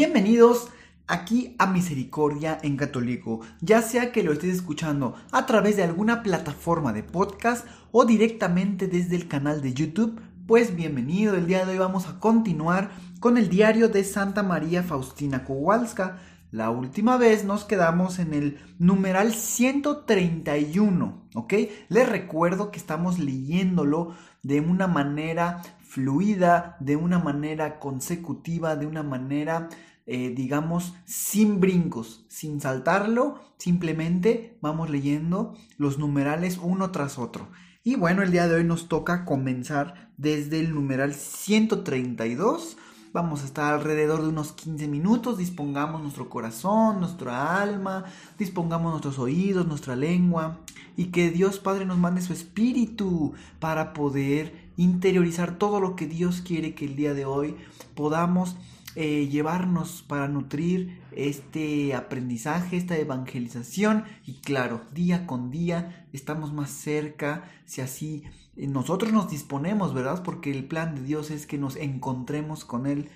Bienvenidos aquí a Misericordia en Católico, ya sea que lo estés escuchando a través de alguna plataforma de podcast o directamente desde el canal de YouTube, pues bienvenido. El día de hoy vamos a continuar con el diario de Santa María Faustina Kowalska. La última vez nos quedamos en el numeral 131, ¿ok? Les recuerdo que estamos leyéndolo de una manera fluida, de una manera consecutiva, de una manera, eh, digamos, sin brincos, sin saltarlo, simplemente vamos leyendo los numerales uno tras otro. Y bueno, el día de hoy nos toca comenzar desde el numeral 132 Vamos a estar alrededor de unos 15 minutos, dispongamos nuestro corazón, nuestra alma, dispongamos nuestros oídos, nuestra lengua y que Dios Padre nos mande su espíritu para poder interiorizar todo lo que Dios quiere que el día de hoy podamos eh, llevarnos para nutrir este aprendizaje, esta evangelización y claro, día con día estamos más cerca, si así eh, nosotros nos disponemos, ¿verdad? Porque el plan de Dios es que nos encontremos con Él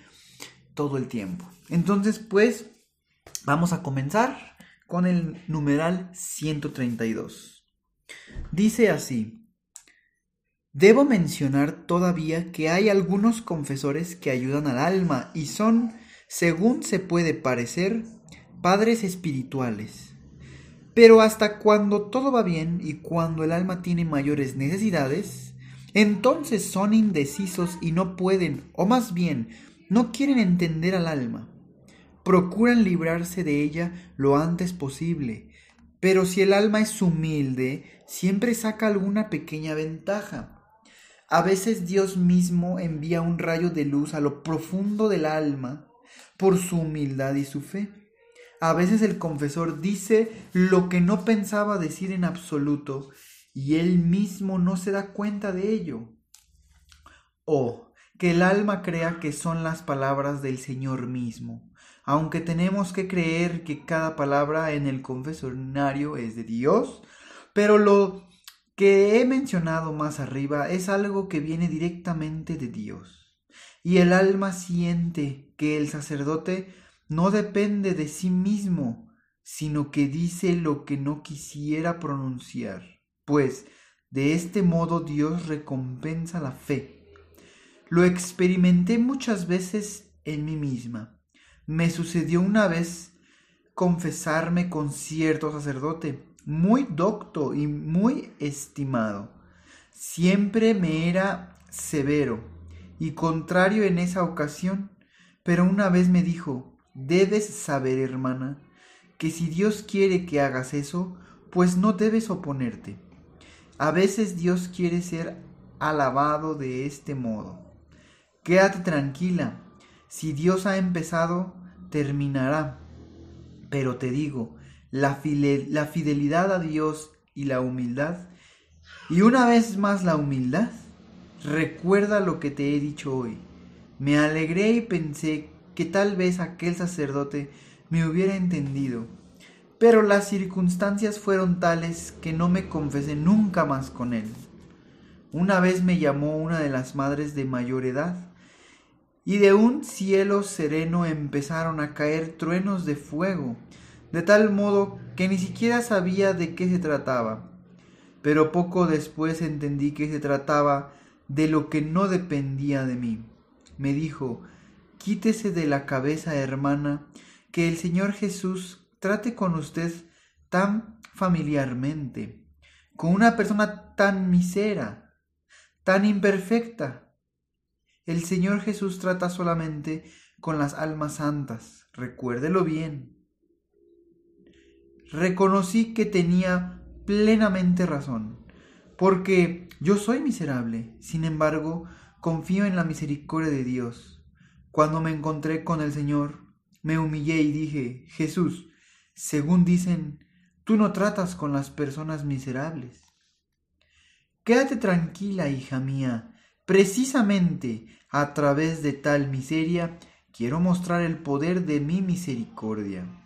todo el tiempo. Entonces, pues, vamos a comenzar con el numeral 132. Dice así, Debo mencionar todavía que hay algunos confesores que ayudan al alma y son, según se puede parecer, padres espirituales. Pero hasta cuando todo va bien y cuando el alma tiene mayores necesidades, entonces son indecisos y no pueden, o más bien, no quieren entender al alma. Procuran librarse de ella lo antes posible, pero si el alma es humilde, siempre saca alguna pequeña ventaja. A veces Dios mismo envía un rayo de luz a lo profundo del alma por su humildad y su fe. A veces el confesor dice lo que no pensaba decir en absoluto y él mismo no se da cuenta de ello. O que el alma crea que son las palabras del Señor mismo, aunque tenemos que creer que cada palabra en el confesionario es de Dios, pero lo que he mencionado más arriba es algo que viene directamente de Dios. Y el alma siente que el sacerdote no depende de sí mismo, sino que dice lo que no quisiera pronunciar, pues de este modo Dios recompensa la fe. Lo experimenté muchas veces en mí misma. Me sucedió una vez confesarme con cierto sacerdote, muy docto y muy estimado. Siempre me era severo y contrario en esa ocasión, pero una vez me dijo, debes saber, hermana, que si Dios quiere que hagas eso, pues no debes oponerte. A veces Dios quiere ser alabado de este modo. Quédate tranquila, si Dios ha empezado, terminará. Pero te digo, la, la fidelidad a Dios y la humildad. Y una vez más la humildad. Recuerda lo que te he dicho hoy. Me alegré y pensé que tal vez aquel sacerdote me hubiera entendido, pero las circunstancias fueron tales que no me confesé nunca más con él. Una vez me llamó una de las madres de mayor edad, y de un cielo sereno empezaron a caer truenos de fuego, de tal modo que ni siquiera sabía de qué se trataba. Pero poco después entendí que se trataba de lo que no dependía de mí. Me dijo, quítese de la cabeza, hermana, que el Señor Jesús trate con usted tan familiarmente, con una persona tan misera, tan imperfecta. El Señor Jesús trata solamente con las almas santas, recuérdelo bien. Reconocí que tenía plenamente razón, porque yo soy miserable, sin embargo, confío en la misericordia de Dios. Cuando me encontré con el Señor, me humillé y dije, Jesús, según dicen, tú no tratas con las personas miserables. Quédate tranquila, hija mía, precisamente a través de tal miseria quiero mostrar el poder de mi misericordia.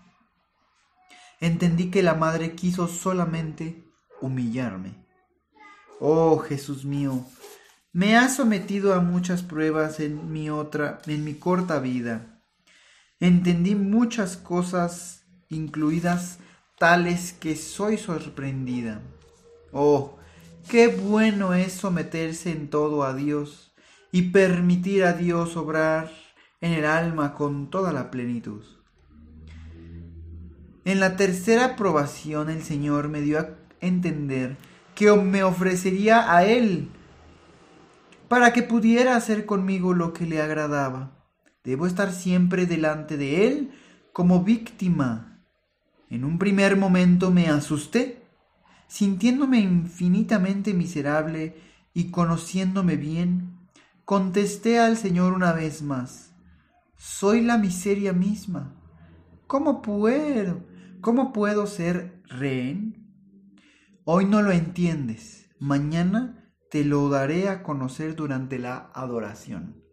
Entendí que la madre quiso solamente humillarme. Oh Jesús mío, me has sometido a muchas pruebas en mi otra, en mi corta vida. Entendí muchas cosas, incluidas tales que soy sorprendida. Oh, qué bueno es someterse en todo a Dios y permitir a Dios obrar en el alma con toda la plenitud. En la tercera aprobación el Señor me dio a entender que me ofrecería a Él para que pudiera hacer conmigo lo que le agradaba. Debo estar siempre delante de Él como víctima. En un primer momento me asusté, sintiéndome infinitamente miserable y conociéndome bien, contesté al Señor una vez más, soy la miseria misma. ¿Cómo puedo? ¿Cómo puedo ser rehén? Hoy no lo entiendes, mañana te lo daré a conocer durante la adoración.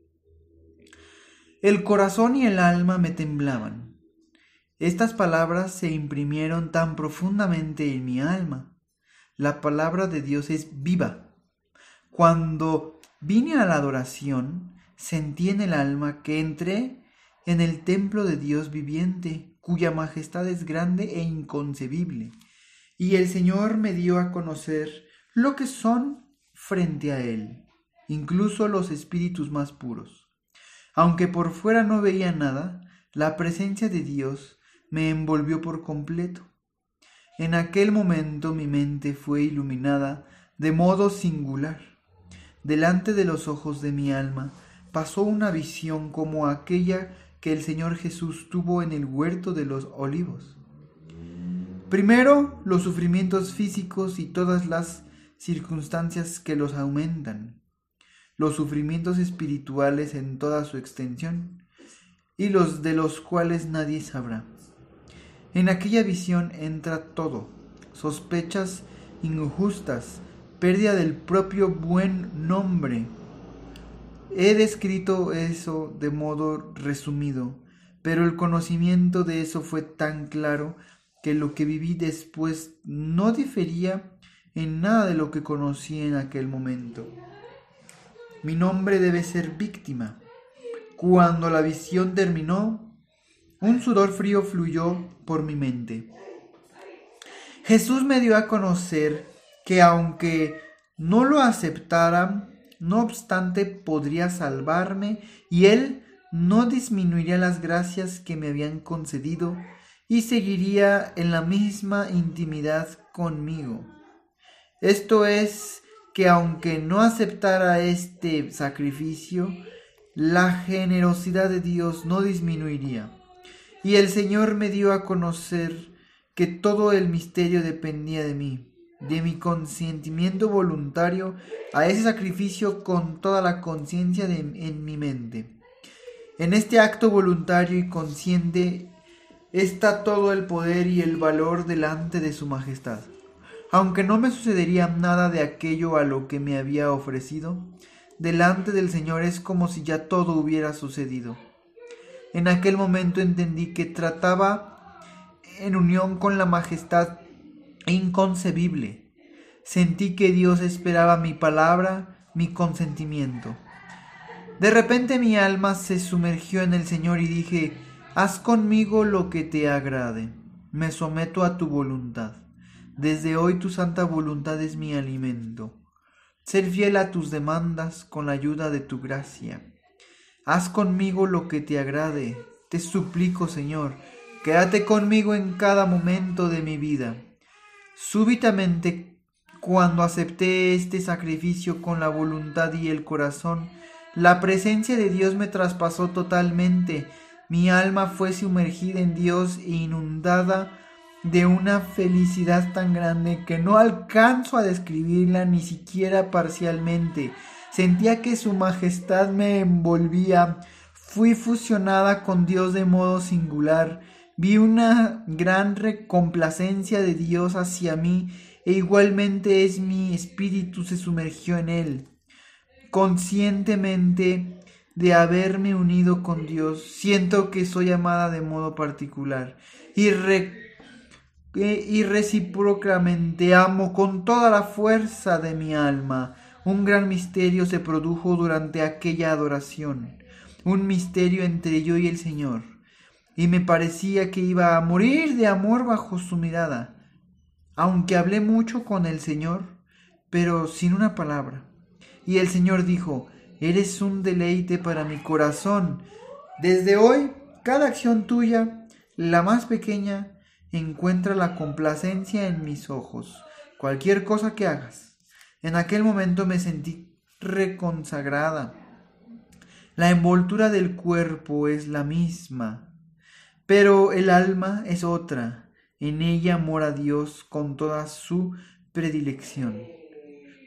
El corazón y el alma me temblaban. Estas palabras se imprimieron tan profundamente en mi alma. La palabra de Dios es viva. Cuando vine a la adoración, sentí en el alma que entré en el templo de Dios viviente, cuya majestad es grande e inconcebible, y el Señor me dio a conocer lo que son frente a él, incluso los espíritus más puros. Aunque por fuera no veía nada, la presencia de Dios me envolvió por completo. En aquel momento mi mente fue iluminada de modo singular. Delante de los ojos de mi alma pasó una visión como aquella que el Señor Jesús tuvo en el huerto de los olivos. Primero, los sufrimientos físicos y todas las circunstancias que los aumentan, los sufrimientos espirituales en toda su extensión, y los de los cuales nadie sabrá. En aquella visión entra todo, sospechas injustas, pérdida del propio buen nombre. He descrito eso de modo resumido, pero el conocimiento de eso fue tan claro que lo que viví después no difería en nada de lo que conocí en aquel momento. Mi nombre debe ser víctima. Cuando la visión terminó, un sudor frío fluyó por mi mente. Jesús me dio a conocer que aunque no lo aceptara, no obstante podría salvarme y Él no disminuiría las gracias que me habían concedido y seguiría en la misma intimidad conmigo. Esto es que aunque no aceptara este sacrificio, la generosidad de Dios no disminuiría. Y el Señor me dio a conocer que todo el misterio dependía de mí, de mi consentimiento voluntario a ese sacrificio con toda la conciencia en mi mente. En este acto voluntario y consciente está todo el poder y el valor delante de su majestad. Aunque no me sucedería nada de aquello a lo que me había ofrecido, delante del Señor es como si ya todo hubiera sucedido. En aquel momento entendí que trataba en unión con la majestad inconcebible. Sentí que Dios esperaba mi palabra, mi consentimiento. De repente mi alma se sumergió en el Señor y dije, haz conmigo lo que te agrade, me someto a tu voluntad. Desde hoy tu santa voluntad es mi alimento. Ser fiel a tus demandas con la ayuda de tu gracia. Haz conmigo lo que te agrade. Te suplico, Señor, quédate conmigo en cada momento de mi vida. Súbitamente, cuando acepté este sacrificio con la voluntad y el corazón, la presencia de Dios me traspasó totalmente. Mi alma fue sumergida en Dios e inundada de una felicidad tan grande que no alcanzo a describirla ni siquiera parcialmente. Sentía que su majestad me envolvía fui fusionada con Dios de modo singular. Vi una gran recomplacencia de Dios hacia mí e igualmente es mi espíritu se sumergió en él. Conscientemente de haberme unido con Dios, siento que soy amada de modo particular y, y recíprocamente amo con toda la fuerza de mi alma. Un gran misterio se produjo durante aquella adoración, un misterio entre yo y el Señor, y me parecía que iba a morir de amor bajo su mirada, aunque hablé mucho con el Señor, pero sin una palabra. Y el Señor dijo, Eres un deleite para mi corazón. Desde hoy, cada acción tuya, la más pequeña, encuentra la complacencia en mis ojos. Cualquier cosa que hagas. En aquel momento me sentí reconsagrada. La envoltura del cuerpo es la misma, pero el alma es otra. En ella mora Dios con toda su predilección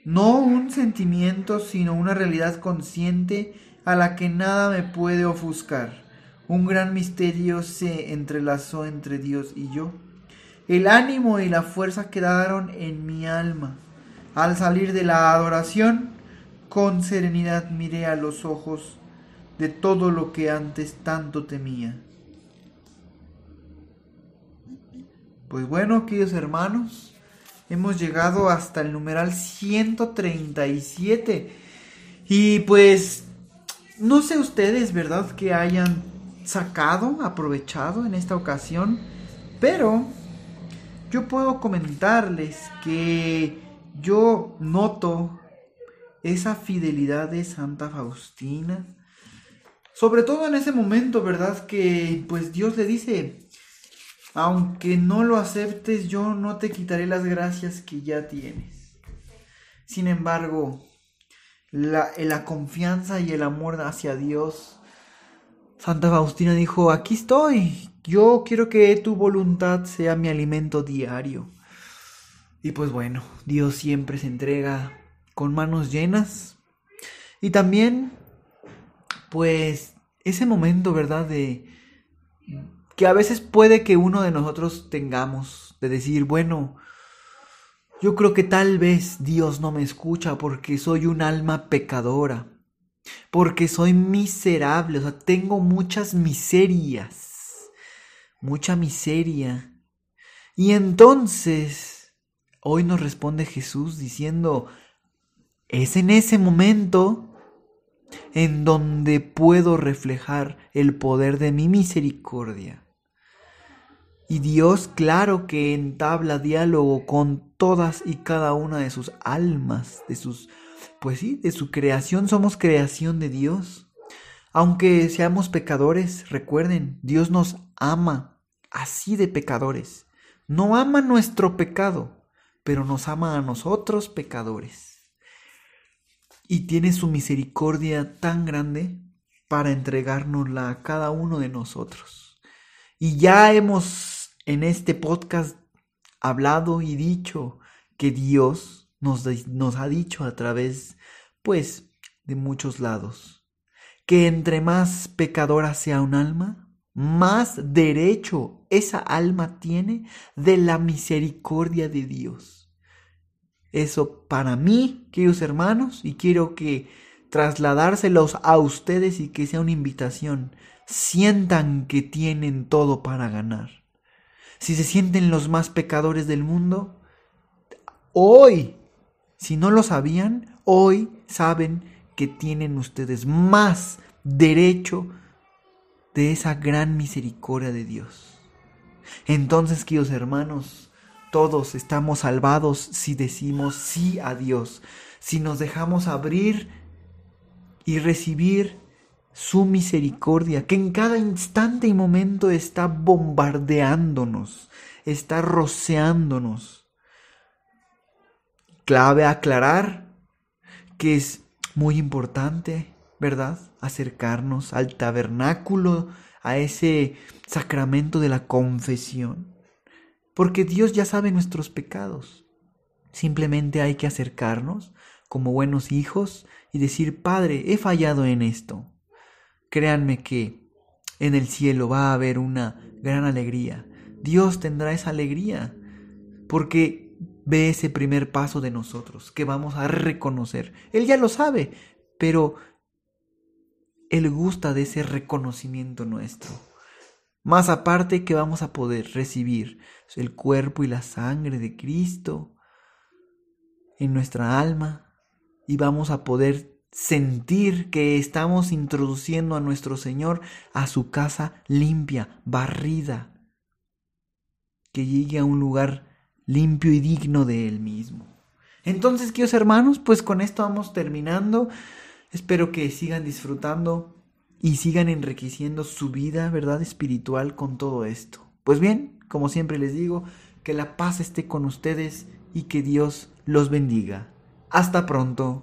no un sentimiento, sino una realidad consciente a la que nada me puede ofuscar. Un gran misterio se entrelazó entre Dios y yo. El ánimo y la fuerza quedaron en mi alma. Al salir de la adoración, con serenidad miré a los ojos de todo lo que antes tanto temía. Pues bueno, queridos hermanos, hemos llegado hasta el numeral 137. Y pues, no sé ustedes, ¿verdad? Que hayan sacado, aprovechado en esta ocasión. Pero yo puedo comentarles que yo noto esa fidelidad de Santa Faustina. Sobre todo en ese momento, ¿verdad? Que pues Dios le dice, aunque no lo aceptes, yo no te quitaré las gracias que ya tienes. Sin embargo, la, la confianza y el amor hacia Dios, Santa Faustina dijo, aquí estoy, yo quiero que tu voluntad sea mi alimento diario. Y pues bueno, Dios siempre se entrega con manos llenas. Y también, pues, ese momento, ¿verdad? De, que a veces puede que uno de nosotros tengamos, de decir, bueno, yo creo que tal vez Dios no me escucha porque soy un alma pecadora, porque soy miserable, o sea, tengo muchas miserias, mucha miseria. Y entonces, hoy nos responde Jesús diciendo, es en ese momento en donde puedo reflejar el poder de mi misericordia. Y Dios, claro que entabla diálogo con todas y cada una de sus almas, de sus, pues sí, de su creación, somos creación de Dios. Aunque seamos pecadores, recuerden, Dios nos ama así de pecadores. No ama nuestro pecado, pero nos ama a nosotros pecadores. Y tiene su misericordia tan grande para entregárnosla a cada uno de nosotros. Y ya hemos en este podcast hablado y dicho que Dios nos, nos ha dicho a través, pues, de muchos lados, que entre más pecadora sea un alma, más derecho esa alma tiene de la misericordia de Dios. Eso para mí, queridos hermanos, y quiero que trasladárselos a ustedes y que sea una invitación, sientan que tienen todo para ganar si se sienten los más pecadores del mundo, hoy, si no lo sabían, hoy saben que tienen ustedes más derecho de esa gran misericordia de Dios. Entonces, queridos hermanos, todos estamos salvados si decimos sí a Dios, si nos dejamos abrir y recibir su misericordia, que en cada instante y momento está bombardeándonos, está roceándonos. Clave aclarar que es muy importante, ¿verdad? Acercarnos al tabernáculo, a ese sacramento de la confesión, porque Dios ya sabe nuestros pecados. Simplemente hay que acercarnos como buenos hijos y decir, Padre, he fallado en esto créanme que en el cielo va a haber una gran alegría. Dios tendrá esa alegría porque ve ese primer paso de nosotros que vamos a reconocer. Él ya lo sabe, pero Él gusta de ese reconocimiento nuestro. Más aparte que vamos a poder recibir el cuerpo y la sangre de Cristo en nuestra alma y vamos a poder sentir que estamos introduciendo a nuestro Señor a su casa limpia, barrida, que llegue a un lugar limpio y digno de Él mismo. Entonces, queridos hermanos, pues con esto vamos terminando. Espero que sigan disfrutando y sigan enriqueciendo su vida, ¿verdad? Espiritual con todo esto. Pues bien, como siempre les digo, que la paz esté con ustedes y que Dios los bendiga. Hasta pronto.